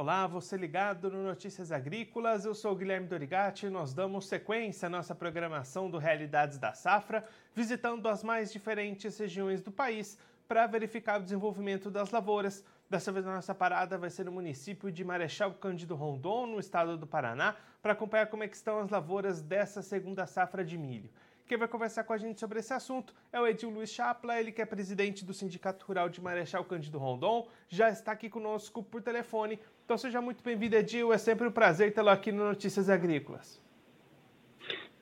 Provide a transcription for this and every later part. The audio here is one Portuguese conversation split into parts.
Olá, você ligado no Notícias Agrícolas, eu sou Guilherme Dorigati e nós damos sequência à nossa programação do Realidades da Safra, visitando as mais diferentes regiões do país para verificar o desenvolvimento das lavouras. Dessa vez a nossa parada vai ser no município de Marechal Cândido Rondon, no estado do Paraná, para acompanhar como é estão as lavouras dessa segunda safra de milho. Quem vai conversar com a gente sobre esse assunto é o Edil Luiz Chapla, ele que é presidente do Sindicato Rural de Marechal Cândido Rondon, já está aqui conosco por telefone. Então seja muito bem-vindo, Edil, é sempre um prazer tê-lo aqui no Notícias Agrícolas.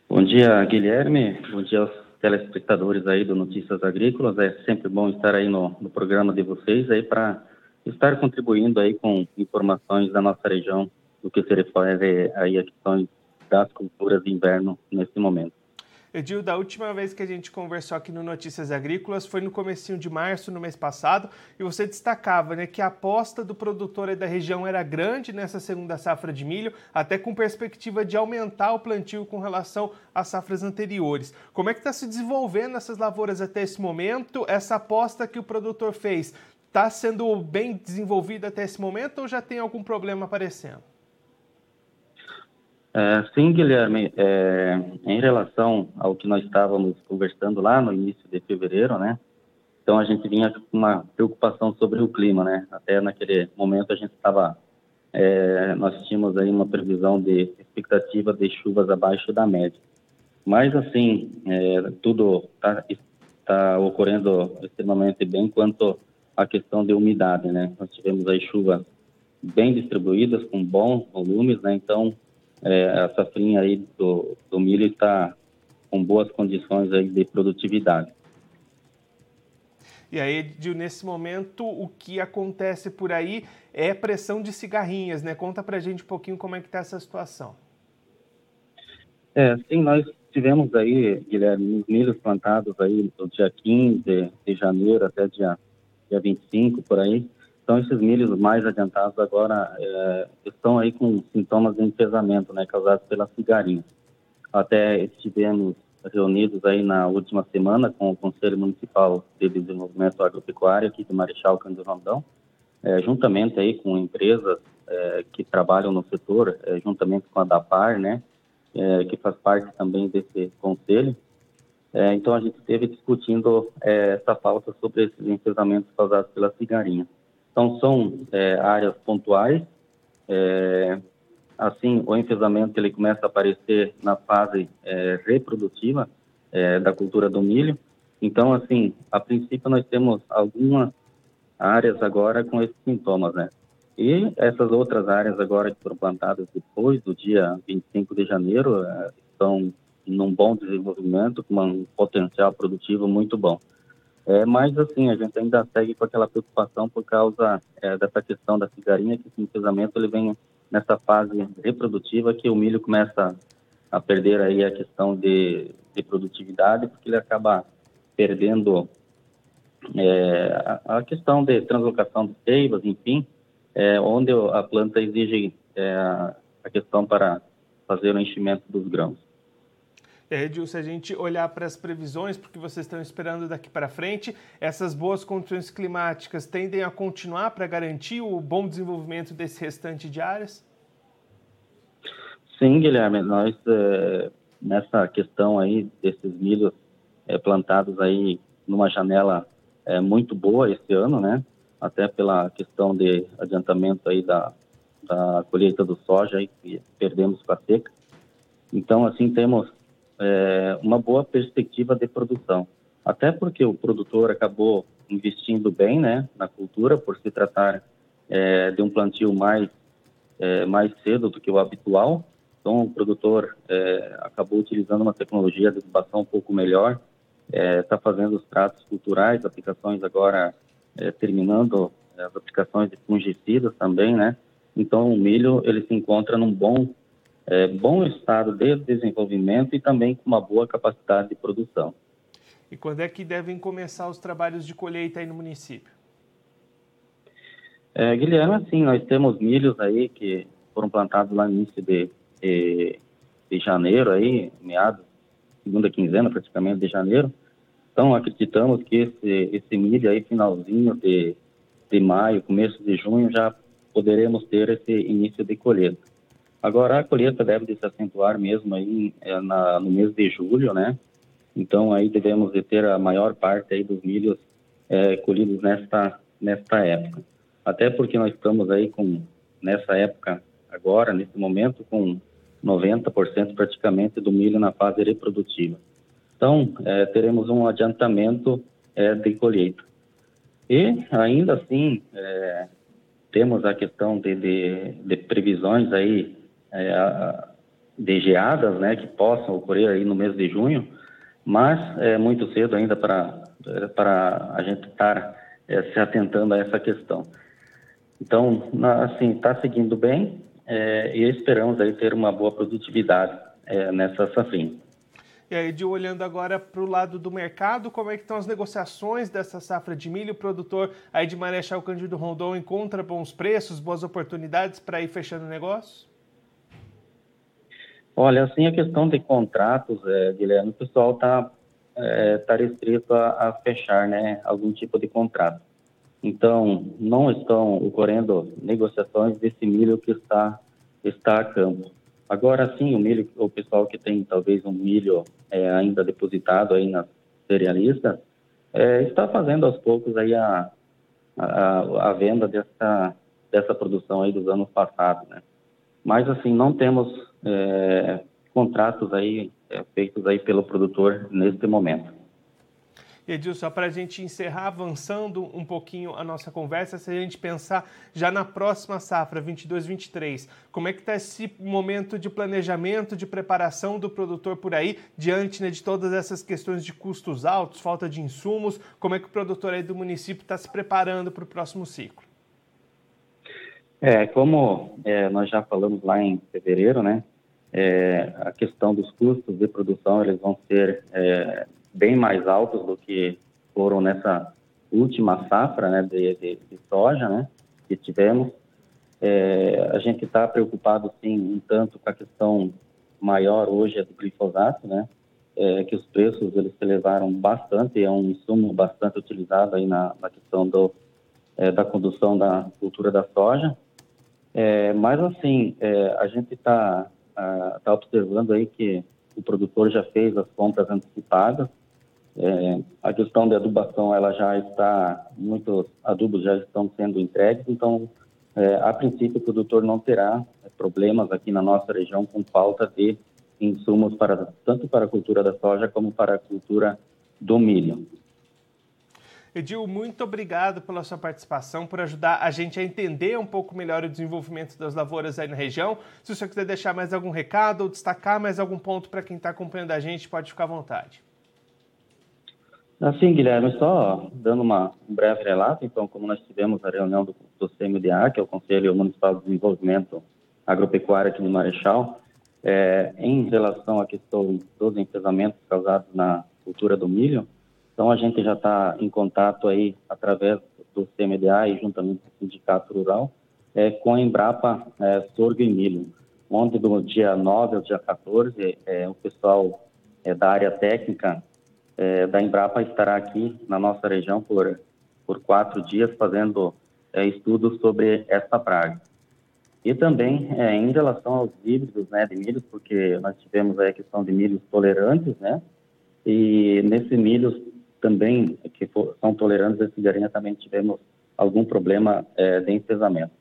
Bom dia, Guilherme, bom dia aos telespectadores aí do Notícias Agrícolas, é sempre bom estar aí no, no programa de vocês aí para estar contribuindo aí com informações da nossa região do que se refere aí a questões das culturas de inverno nesse momento. Edil, da última vez que a gente conversou aqui no Notícias Agrícolas foi no comecinho de março, no mês passado, e você destacava né, que a aposta do produtor da região era grande nessa segunda safra de milho, até com perspectiva de aumentar o plantio com relação às safras anteriores. Como é que está se desenvolvendo essas lavouras até esse momento? Essa aposta que o produtor fez está sendo bem desenvolvida até esse momento ou já tem algum problema aparecendo? É, sim, Guilherme, é, em relação ao que nós estávamos conversando lá no início de fevereiro, né? Então a gente vinha com uma preocupação sobre o clima, né? Até naquele momento a gente estava, é, nós tínhamos aí uma previsão de expectativa de chuvas abaixo da média. Mas assim, é, tudo está tá ocorrendo extremamente bem quanto à questão de umidade, né? Nós tivemos aí chuvas bem distribuídas, com bons volumes, né? Então é, a safrinha aí do, do milho está com boas condições aí de produtividade. E aí, Edil, nesse momento, o que acontece por aí é pressão de cigarrinhas, né? Conta pra gente um pouquinho como é que está essa situação. É, sim, nós tivemos aí, Guilherme, os milhos plantados aí do dia 15 de janeiro até dia, dia 25, por aí, então, esses milhos mais adiantados agora é, estão aí com sintomas de enfesamento, né, causados pela cigarinha. Até estivemos reunidos aí na última semana com o Conselho Municipal de Desenvolvimento Agropecuário aqui de Marechal Cândido Rondão, é, juntamente aí com empresas é, que trabalham no setor, é, juntamente com a DAPAR, né, é, que faz parte também desse conselho. É, então, a gente esteve discutindo essa pauta sobre esses enfesamentos causados pela cigarinha. Então, são é, áreas pontuais. É, assim, o enfesamento ele começa a aparecer na fase é, reprodutiva é, da cultura do milho. Então, assim, a princípio nós temos algumas áreas agora com esses sintomas, né? E essas outras áreas agora que foram plantadas depois do dia 25 de janeiro é, estão num bom desenvolvimento, com um potencial produtivo muito bom. É, mas, assim, a gente ainda segue com aquela preocupação por causa é, dessa questão da cigarinha, que casamento ele vem nessa fase reprodutiva que o milho começa a perder aí a questão de, de produtividade, porque ele acaba perdendo é, a, a, questão de translocação de seivas, enfim, é, onde a planta exige é, a questão para fazer o enchimento dos grãos. Edil, se a gente olhar para as previsões, porque vocês estão esperando daqui para frente, essas boas condições climáticas tendem a continuar para garantir o bom desenvolvimento desse restante de áreas? Sim, Guilherme, nós é, nessa questão aí desses milhos é, plantados aí numa janela é, muito boa esse ano, né? Até pela questão de adiantamento aí da, da colheita do soja aí, que perdemos com a seca. Então, assim, temos é, uma boa perspectiva de produção. Até porque o produtor acabou investindo bem né, na cultura, por se tratar é, de um plantio mais, é, mais cedo do que o habitual. Então, o produtor é, acabou utilizando uma tecnologia de adubação um pouco melhor, está é, fazendo os tratos culturais, aplicações agora é, terminando as aplicações de fungicidas também, né? Então, o milho ele se encontra num bom é, bom estado de desenvolvimento e também com uma boa capacidade de produção. E quando é que devem começar os trabalhos de colheita aí no município? É, Guilherme, assim, nós temos milhos aí que foram plantados lá no início de, de, de janeiro, aí, meados, segunda quinzena praticamente de janeiro. Então, acreditamos que esse, esse milho aí, finalzinho de, de maio, começo de junho, já poderemos ter esse início de colheita. Agora, a colheita deve se acentuar mesmo aí é, na, no mês de julho, né? Então, aí devemos de ter a maior parte aí dos milhos é, colhidos nesta, nesta época. Até porque nós estamos aí com, nessa época agora, nesse momento, com 90% praticamente do milho na fase reprodutiva. Então, é, teremos um adiantamento é, de colheita. E, ainda assim, é, temos a questão de, de, de previsões aí é, de geadas, né, que possam ocorrer aí no mês de junho, mas é muito cedo ainda para para a gente estar é, se atentando a essa questão. Então, assim, está seguindo bem é, e esperamos aí ter uma boa produtividade é, nessa safrinha. E aí, de olhando agora para o lado do mercado, como é que estão as negociações dessa safra de milho? O produtor aí de Marechal Cândido Rondon encontra bons preços, boas oportunidades para ir fechando o negócio? Olha, assim, a questão de contratos, é, Guilherme, o pessoal está é, tá restrito a, a, fechar né, algum tipo de contrato. Então, não estão ocorrendo negociações desse milho que está, está a campo. Agora sim, o milho, o pessoal que tem talvez um milho é, ainda depositado aí nas cerealistas, é, está fazendo aos poucos aí a, a, a, venda dessa, dessa produção aí dos anos passados, né? Mas assim, não temos é, contratos aí é, feitos aí pelo produtor neste momento. Edil, só para a gente encerrar, avançando um pouquinho a nossa conversa, se a gente pensar já na próxima safra, 22-23, como é que está esse momento de planejamento, de preparação do produtor por aí, diante né, de todas essas questões de custos altos, falta de insumos, como é que o produtor aí do município está se preparando para o próximo ciclo? É, como é, nós já falamos lá em fevereiro, né, é, a questão dos custos de produção, eles vão ser é, bem mais altos do que foram nessa última safra né, de, de, de soja né, que tivemos. É, a gente está preocupado, sim, um tanto com a questão maior hoje é do glifosato, né, é, que os preços eles se elevaram bastante, é um insumo bastante utilizado aí na, na questão do, é, da condução da cultura da soja. É, mas, assim, é, a gente está tá observando aí que o produtor já fez as compras antecipadas, é, a questão da adubação, ela já está, muitos adubos já estão sendo entregues, então, é, a princípio, o produtor não terá é, problemas aqui na nossa região com falta de insumos para tanto para a cultura da soja como para a cultura do milho. Edil, muito obrigado pela sua participação, por ajudar a gente a entender um pouco melhor o desenvolvimento das lavouras aí na região. Se o senhor quiser deixar mais algum recado ou destacar mais algum ponto para quem está acompanhando a gente, pode ficar à vontade. Assim, Guilherme, só dando uma, um breve relato, então, como nós tivemos a reunião do, do CMDA, que é o Conselho Municipal de Desenvolvimento Agropecuário aqui de Marechal, é, em relação à questão dos enfesamentos causados na cultura do milho, então a gente já está em contato aí através do CMDA e juntamente com o Sindicato Rural é, com a Embrapa é, Sorgo e Milho, onde do dia 9 ao dia 14 é, o pessoal é, da área técnica é, da Embrapa estará aqui na nossa região por, por quatro dias fazendo é, estudos sobre essa praga. E também é, em relação aos híbridos né, de milhos, porque nós tivemos a questão de milhos tolerantes, né? E nesses milhos também, que for, são tolerantes à cigarinha, também tivemos algum problema é, de enfesamento.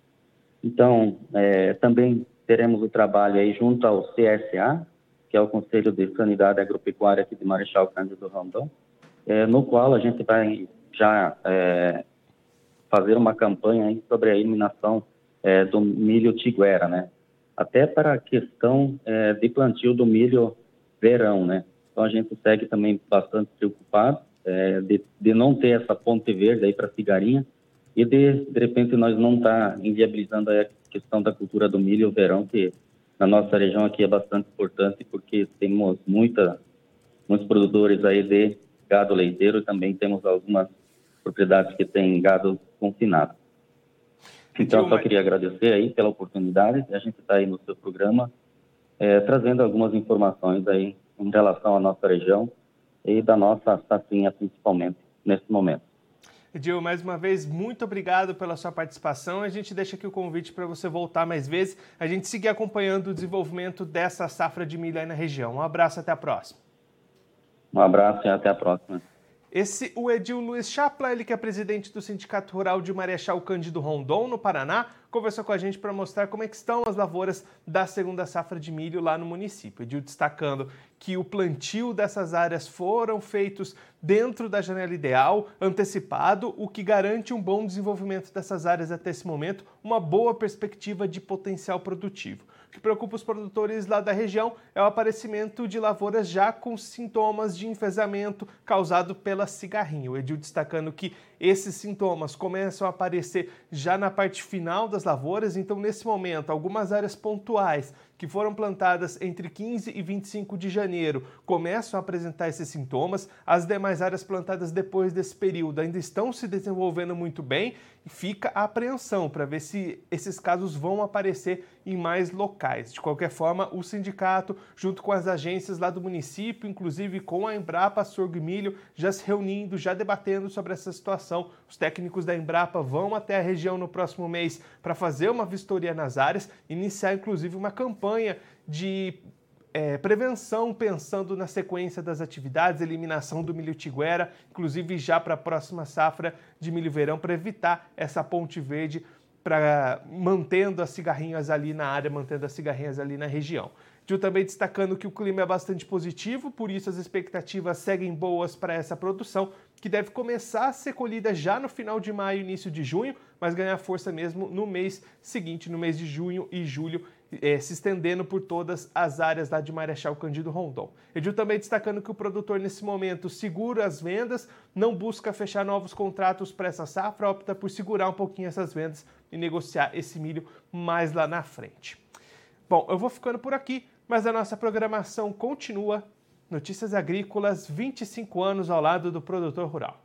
Então, é, também teremos o trabalho aí junto ao CSA, que é o Conselho de Sanidade Agropecuária aqui de Marechal Cândido Rondon, é, no qual a gente vai já é, fazer uma campanha sobre a eliminação é, do milho tiguera, né? Até para a questão é, de plantio do milho verão, né? Então a gente segue também bastante preocupado é, de, de, não ter essa ponte verde aí para cigarinha e de, de repente nós não estar tá inviabilizando a questão da cultura do milho verão que na nossa região aqui é bastante importante porque temos muita, muitos produtores aí de gado leiteiro e também temos algumas propriedades que têm gado confinado. Então, só queria agradecer aí pela oportunidade. A gente está aí no seu programa é, trazendo algumas informações aí em relação à nossa região e da nossa safrinha principalmente nesse momento. Edil, mais uma vez, muito obrigado pela sua participação. A gente deixa aqui o convite para você voltar mais vezes, a gente seguir acompanhando o desenvolvimento dessa safra de milho aí na região. Um abraço, até a próxima. Um abraço e até a próxima. Esse, o Edil Luiz Chapla, ele que é presidente do Sindicato Rural de Marechal Cândido Rondon, no Paraná, conversou com a gente para mostrar como é estão as lavouras da segunda safra de milho lá no município. Edil destacando que o plantio dessas áreas foram feitos dentro da janela ideal, antecipado, o que garante um bom desenvolvimento dessas áreas até esse momento, uma boa perspectiva de potencial produtivo que preocupa os produtores lá da região é o aparecimento de lavouras já com sintomas de enfesamento causado pela cigarrinha. O Edil destacando que esses sintomas começam a aparecer já na parte final das lavouras, então nesse momento algumas áreas pontuais que foram plantadas entre 15 e 25 de janeiro começam a apresentar esses sintomas. As demais áreas plantadas depois desse período ainda estão se desenvolvendo muito bem e fica a apreensão para ver se esses casos vão aparecer em mais locais. De qualquer forma, o sindicato, junto com as agências lá do município, inclusive com a Embrapa Sorgo e Milho, já se reunindo, já debatendo sobre essa situação. Os técnicos da Embrapa vão até a região no próximo mês para fazer uma vistoria nas áreas, iniciar inclusive uma campanha de é, prevenção, pensando na sequência das atividades, eliminação do milho tiguera, inclusive já para a próxima safra de milho verão, para evitar essa ponte verde para mantendo as cigarrinhas ali na área, mantendo as cigarrinhas ali na região. Gil também destacando que o clima é bastante positivo, por isso as expectativas seguem boas para essa produção, que deve começar a ser colhida já no final de maio, início de junho, mas ganhar força mesmo no mês seguinte, no mês de junho e julho, é, se estendendo por todas as áreas lá de Marechal Cândido Rondon. Edil também destacando que o produtor nesse momento segura as vendas, não busca fechar novos contratos para essa safra, opta por segurar um pouquinho essas vendas e negociar esse milho mais lá na frente. Bom, eu vou ficando por aqui, mas a nossa programação continua. Notícias Agrícolas, 25 anos ao lado do produtor rural.